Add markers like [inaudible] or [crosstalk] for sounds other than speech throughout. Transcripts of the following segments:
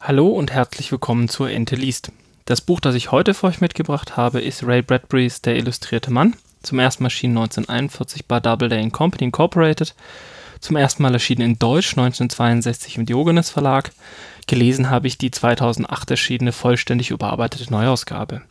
Hallo und herzlich willkommen zur Ente liest. Das Buch, das ich heute für euch mitgebracht habe, ist Ray Bradburys Der illustrierte Mann. Zum ersten Mal erschienen 1941 bei Doubleday Company Incorporated. Zum ersten Mal erschienen in Deutsch 1962 im Diogenes Verlag. Gelesen habe ich die 2008 erschienene vollständig überarbeitete Neuausgabe.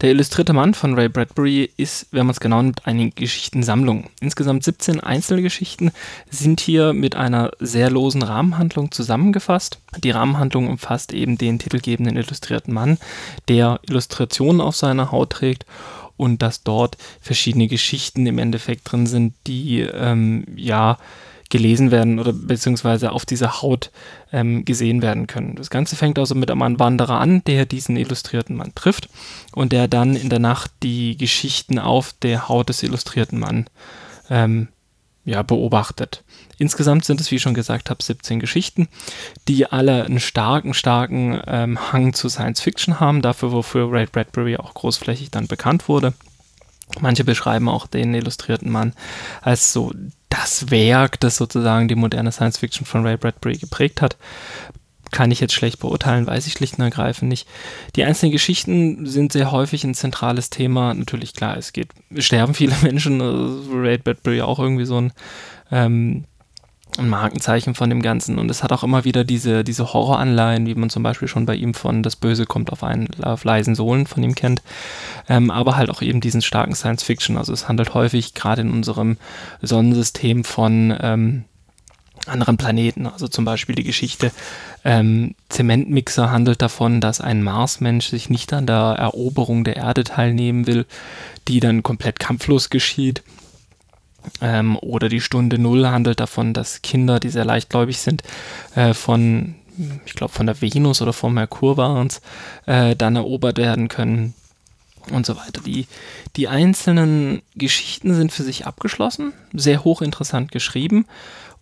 Der illustrierte Mann von Ray Bradbury ist, wenn man es genau nimmt, eine Geschichtensammlung. Insgesamt 17 Einzelgeschichten sind hier mit einer sehr losen Rahmenhandlung zusammengefasst. Die Rahmenhandlung umfasst eben den titelgebenden illustrierten Mann, der Illustrationen auf seiner Haut trägt und dass dort verschiedene Geschichten im Endeffekt drin sind, die ähm, ja gelesen werden oder beziehungsweise auf dieser Haut ähm, gesehen werden können. Das Ganze fängt also mit einem Wanderer an, der diesen illustrierten Mann trifft und der dann in der Nacht die Geschichten auf der Haut des illustrierten Mann ähm, ja, beobachtet. Insgesamt sind es, wie ich schon gesagt habe, 17 Geschichten, die alle einen starken, starken ähm, Hang zu Science Fiction haben, dafür, wofür Ray Bradbury auch großflächig dann bekannt wurde. Manche beschreiben auch den illustrierten Mann als so das Werk, das sozusagen die moderne Science Fiction von Ray Bradbury geprägt hat. Kann ich jetzt schlecht beurteilen, weiß ich schlicht und ergreifend nicht. Die einzelnen Geschichten sind sehr häufig ein zentrales Thema. Natürlich, klar, es geht, sterben viele [laughs] Menschen. Ray Bradbury auch irgendwie so ein ähm, ein Markenzeichen von dem Ganzen. Und es hat auch immer wieder diese, diese Horroranleihen, wie man zum Beispiel schon bei ihm von Das Böse kommt auf einen auf leisen Sohlen von ihm kennt. Ähm, aber halt auch eben diesen starken Science Fiction. Also es handelt häufig gerade in unserem Sonnensystem von ähm, anderen Planeten. Also zum Beispiel die Geschichte ähm, Zementmixer handelt davon, dass ein Marsmensch sich nicht an der Eroberung der Erde teilnehmen will, die dann komplett kampflos geschieht ähm, oder die Stunde Null handelt davon, dass Kinder, die sehr leichtgläubig sind, äh, von, ich glaube, von der Venus oder vom Merkur waren es, äh, dann erobert werden können und so weiter. Die, die einzelnen Geschichten sind für sich abgeschlossen, sehr hochinteressant geschrieben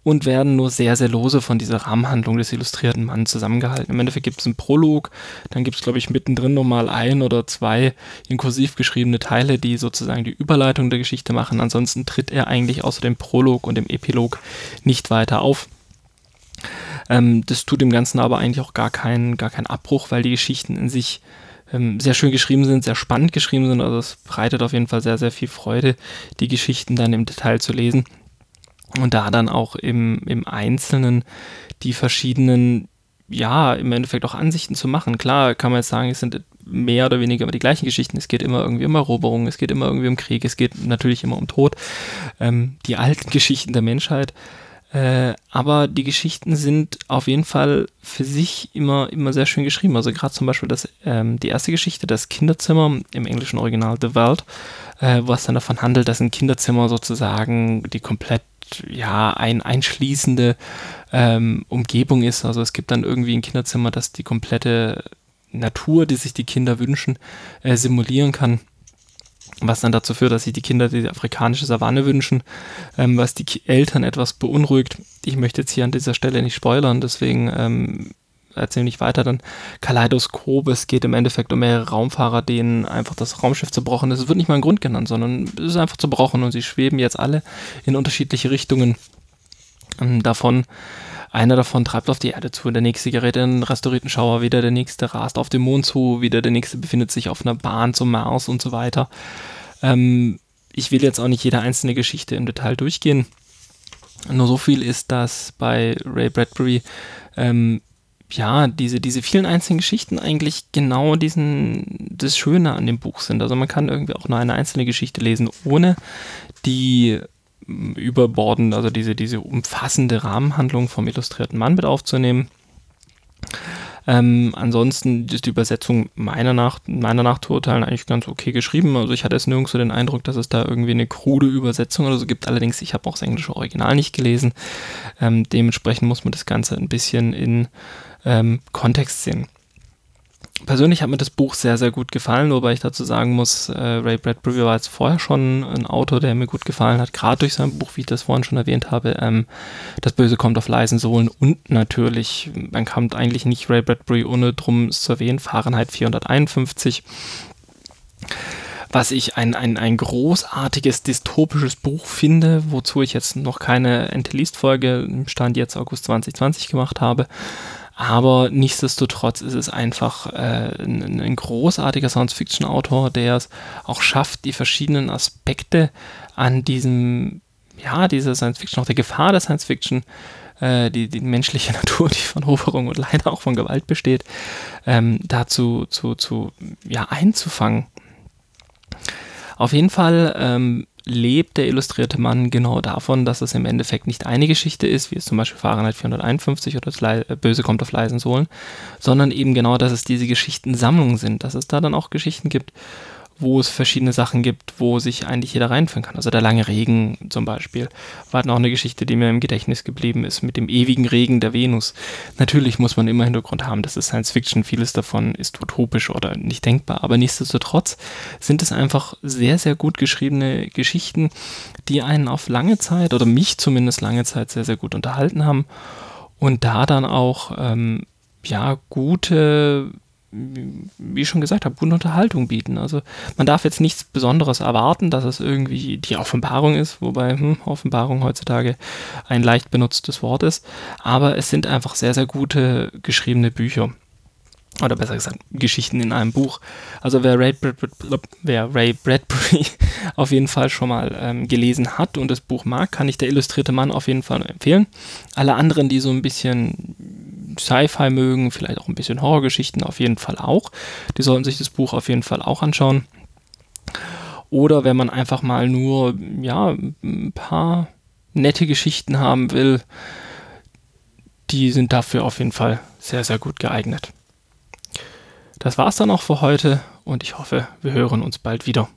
und werden nur sehr, sehr lose von dieser Rahmenhandlung des illustrierten Manns zusammengehalten. Im Endeffekt gibt es einen Prolog, dann gibt es, glaube ich, mittendrin nochmal ein oder zwei inkursiv geschriebene Teile, die sozusagen die Überleitung der Geschichte machen. Ansonsten tritt er eigentlich außer dem Prolog und dem Epilog nicht weiter auf. Ähm, das tut dem Ganzen aber eigentlich auch gar keinen gar keinen Abbruch, weil die Geschichten in sich ähm, sehr schön geschrieben sind, sehr spannend geschrieben sind. Also es bereitet auf jeden Fall sehr, sehr viel Freude, die Geschichten dann im Detail zu lesen und da dann auch im, im Einzelnen die verschiedenen, ja, im Endeffekt auch Ansichten zu machen. Klar kann man jetzt sagen, es sind mehr oder weniger immer die gleichen Geschichten. Es geht immer irgendwie um Eroberung, es geht immer irgendwie um Krieg, es geht natürlich immer um Tod. Ähm, die alten [laughs] Geschichten der Menschheit. Äh, aber die Geschichten sind auf jeden Fall für sich immer, immer sehr schön geschrieben. Also gerade zum Beispiel das, ähm, die erste Geschichte, das Kinderzimmer im englischen Original The World, äh, was dann davon handelt, dass ein Kinderzimmer sozusagen die komplett ja, ein einschließende ähm, Umgebung ist. Also es gibt dann irgendwie ein Kinderzimmer, das die komplette Natur, die sich die Kinder wünschen, äh, simulieren kann. Was dann dazu führt, dass sich die Kinder die afrikanische Savanne wünschen, ähm, was die Eltern etwas beunruhigt. Ich möchte jetzt hier an dieser Stelle nicht spoilern, deswegen ähm, erzähle nicht weiter, dann Kaleidoskop. Es geht im Endeffekt um mehrere Raumfahrer, denen einfach das Raumschiff zerbrochen ist. Es wird nicht mal ein Grund genannt, sondern es ist einfach zerbrochen und sie schweben jetzt alle in unterschiedliche Richtungen. Ähm, davon einer davon treibt auf die Erde zu, der nächste gerät in einen restaurierten Schauer, wieder der nächste rast auf den Mond zu, wieder der nächste befindet sich auf einer Bahn zum Mars und so weiter. Ähm, ich will jetzt auch nicht jede einzelne Geschichte im Detail durchgehen. Nur so viel ist, dass bei Ray Bradbury ähm, ja, diese, diese vielen einzelnen Geschichten eigentlich genau diesen, das Schöne an dem Buch sind. Also man kann irgendwie auch nur eine einzelne Geschichte lesen, ohne die mm, überborden, also diese, diese umfassende Rahmenhandlung vom illustrierten Mann mit aufzunehmen. Ähm, ansonsten ist die Übersetzung meiner nach, meiner Nachzuurteilen eigentlich ganz okay geschrieben. Also ich hatte jetzt nirgends so den Eindruck, dass es da irgendwie eine krude Übersetzung oder so gibt. Allerdings, ich habe auch das englische Original nicht gelesen. Ähm, dementsprechend muss man das Ganze ein bisschen in ähm, Kontext sehen. Persönlich hat mir das Buch sehr, sehr gut gefallen, wobei ich dazu sagen muss, äh, Ray Bradbury war jetzt vorher schon ein Autor, der mir gut gefallen hat, gerade durch sein Buch, wie ich das vorhin schon erwähnt habe, ähm, Das Böse kommt auf leisen Sohlen und natürlich, man kam eigentlich nicht Ray Bradbury ohne drum zu erwähnen, Fahrenheit 451 was ich ein, ein, ein großartiges dystopisches Buch finde, wozu ich jetzt noch keine Enteleast-Folge im Stand jetzt August 2020 gemacht habe. Aber nichtsdestotrotz ist es einfach äh, ein, ein, großartiger Science-Fiction-Autor, der es auch schafft, die verschiedenen Aspekte an diesem, ja, dieser Science-Fiction, auch der Gefahr der Science-Fiction, äh, die, die menschliche [laughs] Natur, die von Hoferung und leider auch von Gewalt besteht, ähm, dazu zu, zu, ja, einzufangen. Auf jeden Fall ähm, lebt der illustrierte Mann genau davon, dass es im Endeffekt nicht eine Geschichte ist, wie es zum Beispiel Fahrenheit 451 oder das äh, Böse kommt auf leisen Sohlen, sondern eben genau, dass es diese Geschichtensammlungen sind, dass es da dann auch Geschichten gibt, wo es verschiedene Sachen gibt, wo sich eigentlich jeder reinführen kann. Also der lange Regen zum Beispiel war noch eine Geschichte, die mir im Gedächtnis geblieben ist, mit dem ewigen Regen der Venus. Natürlich muss man immer Hintergrund haben, das ist Science Fiction, vieles davon ist utopisch oder nicht denkbar, aber nichtsdestotrotz sind es einfach sehr, sehr gut geschriebene Geschichten, die einen auf lange Zeit oder mich zumindest lange Zeit sehr, sehr gut unterhalten haben und da dann auch ähm, ja gute wie ich schon gesagt habe, gute Unterhaltung bieten. Also man darf jetzt nichts Besonderes erwarten, dass es irgendwie die Offenbarung ist, wobei hm, Offenbarung heutzutage ein leicht benutztes Wort ist. Aber es sind einfach sehr, sehr gute geschriebene Bücher. Oder besser gesagt, Geschichten in einem Buch. Also wer Ray, Bradbury, wer Ray Bradbury [laughs] auf jeden Fall schon mal ähm, gelesen hat und das Buch mag, kann ich der illustrierte Mann auf jeden Fall empfehlen. Alle anderen, die so ein bisschen Sci-Fi mögen, vielleicht auch ein bisschen Horrorgeschichten auf jeden Fall auch. Die sollten sich das Buch auf jeden Fall auch anschauen. Oder wenn man einfach mal nur, ja, ein paar nette Geschichten haben will, die sind dafür auf jeden Fall sehr, sehr gut geeignet. Das war's dann auch für heute und ich hoffe, wir hören uns bald wieder.